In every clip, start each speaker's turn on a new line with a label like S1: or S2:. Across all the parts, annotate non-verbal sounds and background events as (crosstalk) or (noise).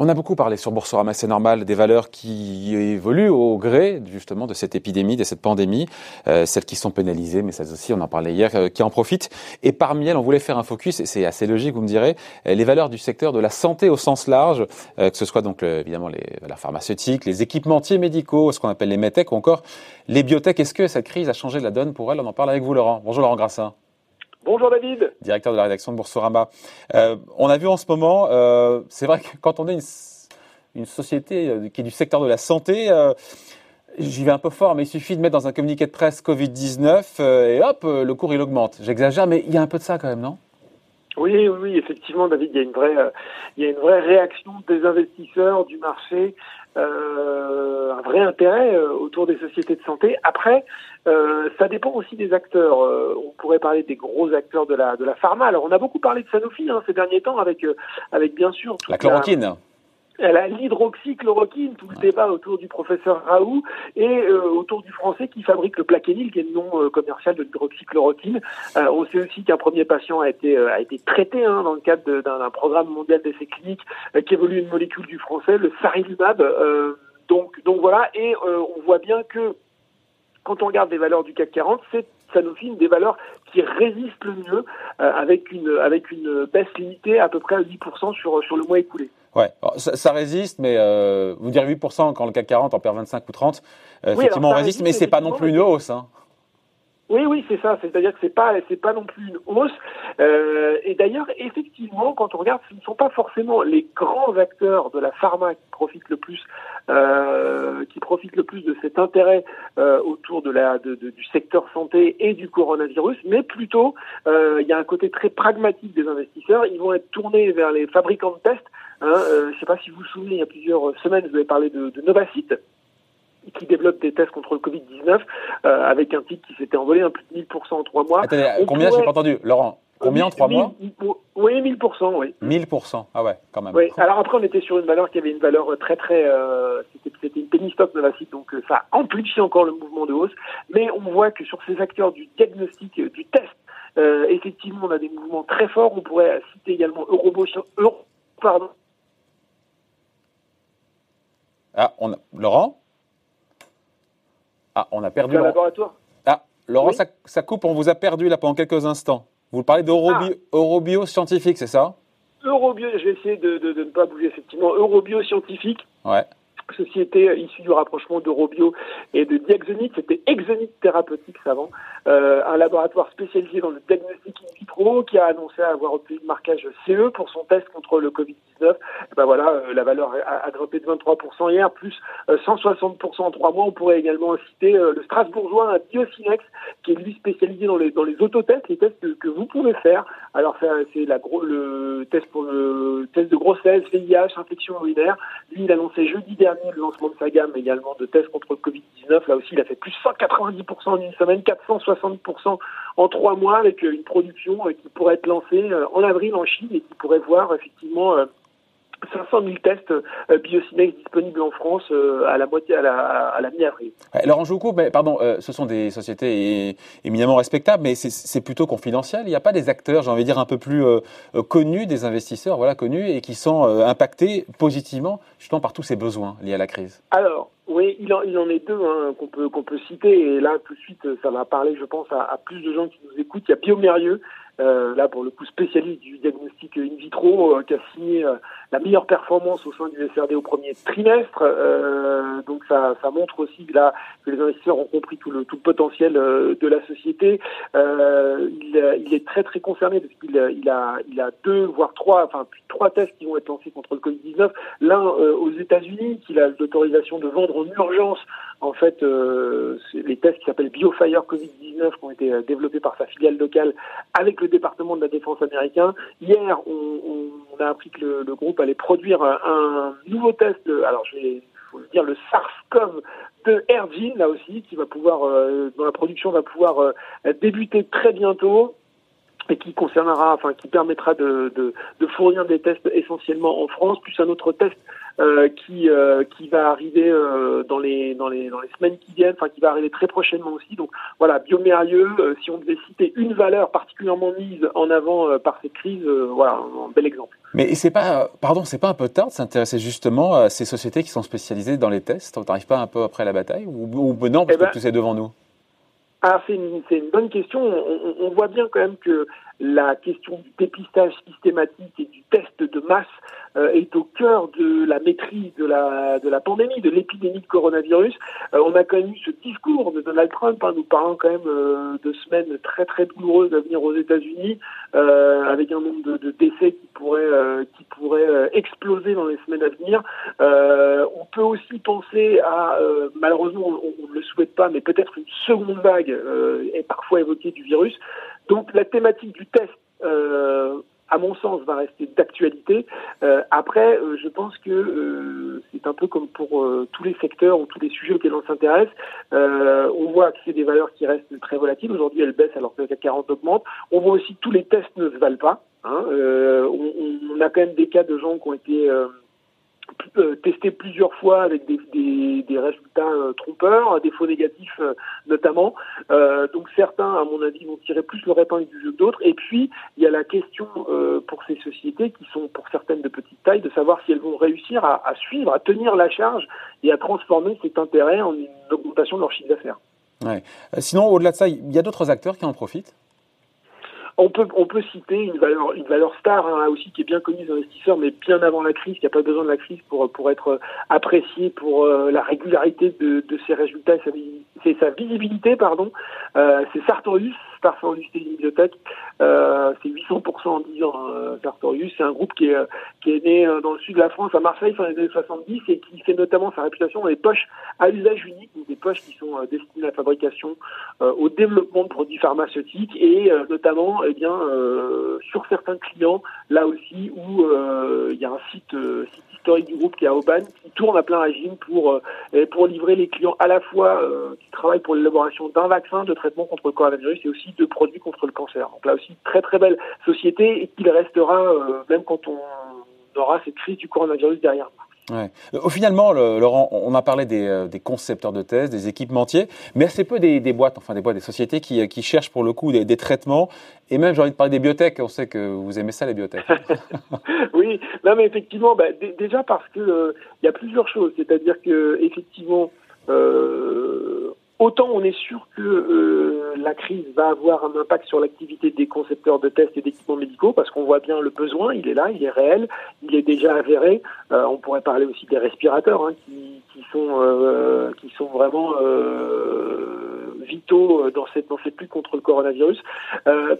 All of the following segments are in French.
S1: On a beaucoup parlé sur Boursorama, c'est normal, des valeurs qui évoluent au gré justement de cette épidémie, de cette pandémie, euh, celles qui sont pénalisées, mais celles aussi, on en parlait hier, euh, qui en profitent. Et parmi elles, on voulait faire un focus, et c'est assez logique, vous me direz, euh, les valeurs du secteur de la santé au sens large, que ce soit donc évidemment les valeurs pharmaceutiques, les équipementiers médicaux, ce qu'on appelle les medtech, ou encore les biotech. Est-ce que cette crise a changé la donne pour elles? On en parle avec vous, Laurent. Bonjour, Laurent Grassin.
S2: Bonjour David.
S1: Directeur de la rédaction de Boursorama. Euh, on a vu en ce moment, euh, c'est vrai que quand on est une, société euh, qui est du secteur de la santé, j'y vais un peu fort, mais il suffit de mettre dans un communiqué de presse Covid-19 et hop, le cours il augmente. J'exagère, mais il y a un peu de ça quand même, non?
S2: Oui, oui, effectivement, David, il y a une vraie, il y a une vraie réaction des investisseurs, du marché, euh, un vrai intérêt euh, autour des sociétés de santé. Après, euh, ça dépend aussi des acteurs. on pourrait parler des gros acteurs de la de la pharma. Alors, on a beaucoup parlé de Sanofi hein, ces derniers temps avec avec bien sûr
S1: la chloroquine
S2: l'hydroxychloroquine, tout le débat autour du professeur Raoult et euh, autour du français qui fabrique le Plaquenil, qui est le nom euh, commercial de l'hydroxychloroquine. Euh, on sait aussi qu'un premier patient a été a été traité hein, dans le cadre d'un programme mondial d'essais cliniques qui évolue une molécule du français, le sarilumab. donc donc voilà, et on voit bien que quand on regarde les valeurs du CAC 40, c'est Sanofi des valeurs qui résistent le mieux avec une avec une baisse limitée à peu près à 10% sur sur le mois écoulé.
S1: Ouais, ça, résiste, mais euh, vous direz 8% quand le CAC 40 en perd 25 ou 30. Euh, effectivement, on résiste, mais c'est pas non plus une hausse. Hein.
S2: Oui, oui, c'est ça. C'est-à-dire que c'est pas, c'est pas non plus une hausse. Euh, et d'ailleurs, effectivement, quand on regarde, ce ne sont pas forcément les grands acteurs de la pharma qui profitent le plus, euh, qui profitent le plus de cet intérêt euh, autour de la, de, du secteur santé et du coronavirus, mais plutôt, euh, il y a un côté très pragmatique des investisseurs. Ils vont être tournés vers les fabricants de tests. Hein, euh, je ne sais pas si vous vous souvenez, il y a plusieurs semaines, vous avez parlé de, de Novacite qui développe des tests contre le Covid-19 euh, avec un titre qui s'était envolé un plus de 1000% en trois mois.
S1: Attendez, combien J'ai pas entendu, Laurent? Combien en trois mois?
S2: Oui, 1000%, oui.
S1: 1000%, ah ouais, quand même.
S2: Oui. Alors après, on était sur une valeur qui avait une valeur très très, euh, c'était une penny stock Novacite, donc euh, ça amplifie encore le mouvement de hausse. Mais on voit que sur ces acteurs du diagnostic, du test, euh, effectivement, on a des mouvements très forts. On pourrait citer également Eurobo, Euro, pardon.
S1: Ah, on a... Laurent? Ah, on a perdu.
S2: laboratoire.
S1: Ah, Laurent, ça, coupe, on vous a perdu là pendant quelques instants. Vous parlez d'Eurobio ah. Scientifique, c'est ça?
S2: Eurobio, je vais essayer de, de, ne pas bouger effectivement. Eurobio scientifique.
S1: Ouais
S2: société issue du rapprochement d'Eurobio et de Diaxonite, c'était Exonite Thérapeutique avant, euh, un laboratoire spécialisé dans le diagnostic in vitro qui a annoncé avoir obtenu le marquage CE pour son test contre le Covid-19. Ben voilà, euh, la valeur a, droppé de 23% hier, plus 160% euh, en trois mois. On pourrait également citer euh, le Strasbourgeois, un Biocinex, qui est lui spécialisé dans les, autotests, les tests que, vous pouvez faire. Alors c'est la le test pour le test de grossesse, VIH, infection urinaire. Lui, il annonçait jeudi dernier le lancement de sa gamme également de tests contre le Covid-19. Là aussi, il a fait plus 190% en une semaine, 460% en trois mois avec euh, une production euh, qui pourrait être lancée euh, en avril en Chine et qui pourrait voir effectivement 500 000 tests euh, Biocinex disponibles en France euh, à la moitié à la, à la mi-avril.
S1: Laurent Joucou, mais pardon, euh, ce sont des sociétés éminemment respectables, mais c'est plutôt confidentiel. Il n'y a pas des acteurs, j'ai envie de dire, un peu plus connus, des investisseurs, voilà, connus et qui sont impactés positivement justement par tous ces besoins liés à la crise.
S2: Alors, oui, il en, il en est deux hein, qu'on peut qu'on peut citer et là tout de suite ça va parler, je pense, à, à plus de gens qui nous écoutent. Il y a Biomérieux euh, là pour le coup spécialiste du diagnostic in vitro, euh, qui a signé euh, la meilleure performance au sein du SRD au premier trimestre. donc ça, ça montre aussi que, là, que les investisseurs ont compris tout le, tout le potentiel de la société. Il, il, est très très concerné parce qu'il il a, il a deux voire trois, enfin plus trois tests qui vont être lancés contre le Covid-19. L'un aux États-Unis, qu'il a l'autorisation de vendre en urgence en fait, euh, les tests qui s'appellent BioFire Covid-19 qui ont été euh, développés par sa filiale locale avec le département de la défense américain. Hier, on, on a appris que le, le, groupe allait produire un, nouveau test, alors je vais faut dire, le SARS-CoV de Airgene, là aussi, qui va pouvoir, euh, dont la production va pouvoir euh, débuter très bientôt et qui concernera, enfin qui permettra de, de, de, fournir des tests essentiellement en France, plus un autre test qui qui va arriver dans les dans les dans les semaines qui viennent, enfin qui va arriver très prochainement aussi. Donc voilà, biomérieux, si on devait citer une valeur particulièrement mise en avant par cette crise, voilà, un bel exemple.
S1: Mais c'est pas, pardon, c'est pas un peu tard de s'intéresser justement à ces sociétés qui sont spécialisées dans les tests? On n'arrive pas un peu après la bataille? Ou, ou non, parce eh que ben, tout est devant nous?
S2: Ah, c'est une, une, bonne question. On, on, voit bien quand même que la question du dépistage systématique et du test de masse euh, est au cœur de la maîtrise de la, de la pandémie, de l'épidémie de coronavirus. Euh, on a quand même eu ce discours de Donald Trump, hein, nous parlant quand même euh, de semaines très très douloureuses à venir aux États-Unis, avec un nombre de, de décès qui pourrait, qui pourrait exploser dans les semaines à venir. on peut aussi penser à, malheureusement, on ne le souhaite pas, mais peut-être une seconde vague est parfois évoquée du virus. Donc la thématique du test à mon sens, va rester d'actualité. Euh, après, euh, je pense que euh, c'est un peu comme pour tous les secteurs ou tous les sujets auxquels on s'intéresse. on voit que c'est des valeurs qui restent très volatiles. Aujourd'hui, elles baissent alors que le CAC 40 augmente. On voit aussi que tous les tests ne se valent pas. Hein. On, on, a quand même des cas de gens qui ont été euh, testé plusieurs fois avec des, des, résultats euh, trompeurs, des faux négatifs euh, notamment. donc certains, à mon avis, vont tirer plus le répingle du jeu que d'autres. Et puis, il y a la question pour ces sociétés qui sont pour certaines de petite taille, de savoir si elles vont réussir à, à suivre, à tenir la charge et à transformer cet intérêt en une augmentation de leur chiffre d'affaires.
S1: Ouais. Sinon, au-delà de ça, il y a d'autres acteurs qui en profitent?
S2: On peut, on peut citer une valeur, une valeur star hein, aussi qui est bien connue des investisseurs, mais bien avant la crise, qui n'a pas besoin de la crise pour, pour être appréciée pour euh, la régularité de, de ses résultats et sa, sa visibilité. pardon. Euh, c'est Sartorius, Sartorius c'est une bibliothèque. Euh, c'est 800% en 10 ans, Sartorius. C'est un groupe qui est, qui est né dans le sud de la France, à Marseille, fin des années 70, et qui fait notamment sa réputation dans les poches à usage unique, donc des poches qui sont destinées à la fabrication, au développement de produits pharmaceutiques et notamment eh bien, euh, sur certains clients, là aussi, où euh, il y a un site, euh, site, historique du groupe qui est à Aubagne, qui tourne à plein régime pour, pour livrer les clients à la fois qui travaillent pour l'élaboration d'un vaccin, de traitement contre le coronavirus et aussi de produits contre le cancer. Donc là aussi, très très belle société et qu'il restera même quand on aura cette crise du coronavirus derrière nous.
S1: Ouais. Au finalement, Laurent, on a parlé des, euh, des, concepteurs de tests, des équipementiers, mais assez peu des, des, boîtes, enfin des boîtes, des sociétés qui, euh, qui cherchent pour le coup des, des traitements. Et même, j'ai envie de parler des biotech. On sait que vous aimez ça, les biotech. (laughs) (laughs)
S2: oui, non, mais effectivement, bah, déjà parce que euh, il y a plusieurs choses. C'est-à-dire que effectivement, euh, Autant on est sûr que euh, la crise va avoir un impact sur l'activité des concepteurs de tests et d'équipements médicaux, parce qu'on voit bien le besoin, il est là, il est réel, il est déjà avéré. Euh, on pourrait parler aussi des respirateurs hein, qui, qui, sont euh, qui sont vraiment vitaux dans cette dans cette lutte contre le coronavirus.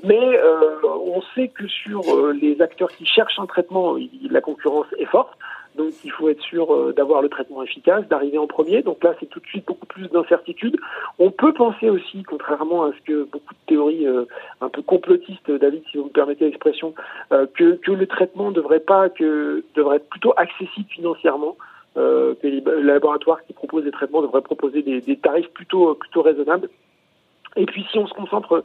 S2: mais on sait que sur les acteurs qui cherchent un traitement, la concurrence est forte. Donc il faut être sûr euh, d'avoir le traitement efficace, d'arriver en premier. Donc là, c'est tout de suite beaucoup plus d'incertitude. On peut penser aussi, contrairement à ce que beaucoup de théories euh, un peu complotistes, David, si vous me permettez l'expression, euh, que, que le traitement devrait pas, que devrait être plutôt accessible financièrement. que les laboratoires qui proposent des traitements devraient proposer des, tarifs plutôt plutôt raisonnables. Et puis si on se concentre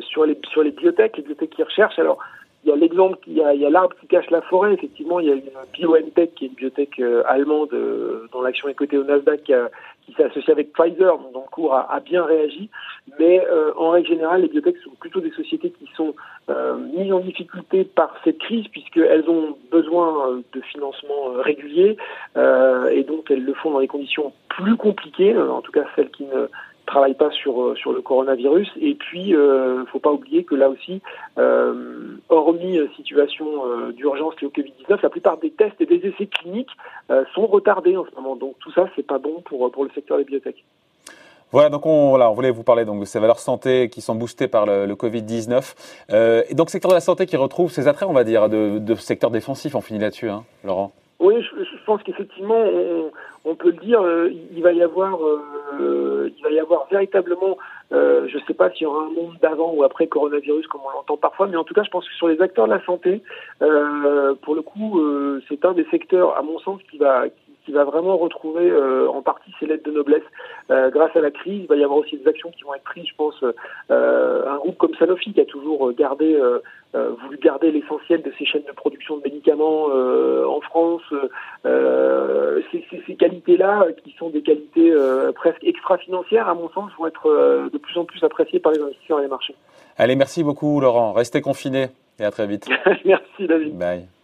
S2: sur les sur les les biotech qui recherchent, alors il y a l'exemple, il y a, l'arbre qui cache la forêt. Effectivement, il y a une BioNTech qui est une biotech euh, allemande euh, dont l'action est cotée au Nasdaq qui, s'est associée avec Pfizer, dont le cours a, bien réagi. Mais euh, en règle générale, les biotech sont plutôt des sociétés qui sont mises en difficulté par cette crise puisqu'elles ont besoin de financement régulier et donc elles le font dans des conditions plus compliquées, en tout cas celles qui ne travaille pas sur euh, sur le coronavirus. Et puis, euh, faut pas oublier que là aussi, euh, hormis euh, situation d'urgence liée au Covid-19, la plupart des tests et des essais cliniques sont retardés en ce moment. Donc tout ça, c'est pas bon pour pour le secteur des biotech.
S1: Voilà, donc on, voilà, on voulait vous parler donc de ces valeurs santé qui sont boostées par le, le Covid-19. Euh, et donc secteur de la santé qui retrouve ses attraits, on va dire, de, de secteur défensif. On finit là-dessus, hein, Laurent.
S2: Oui, je, je pense qu'effectivement, on, on, peut le dire, il va y avoir euh, il va y avoir véritablement, euh, je ne sais pas s'il y aura un monde d'avant ou après coronavirus comme on l'entend parfois, mais en tout cas je pense que sur les acteurs de la santé, euh, pour le coup, c'est un des secteurs, à mon sens, qui va, qui, va vraiment retrouver en partie ses lettres de noblesse grâce à la crise. Il va y avoir aussi des actions qui vont être prises, je pense. un groupe comme Sanofi qui a toujours gardé euh, voulu garder l'essentiel de ces chaînes de production de médicaments euh, en France. Euh, ces, ces qualités-là, qui sont des qualités presque extra-financières, à mon sens, vont être de plus en plus appréciées par les investisseurs et les marchés.
S1: Allez, merci beaucoup Laurent. Restez confinés et à très vite. (laughs)
S2: merci David.
S1: Bye.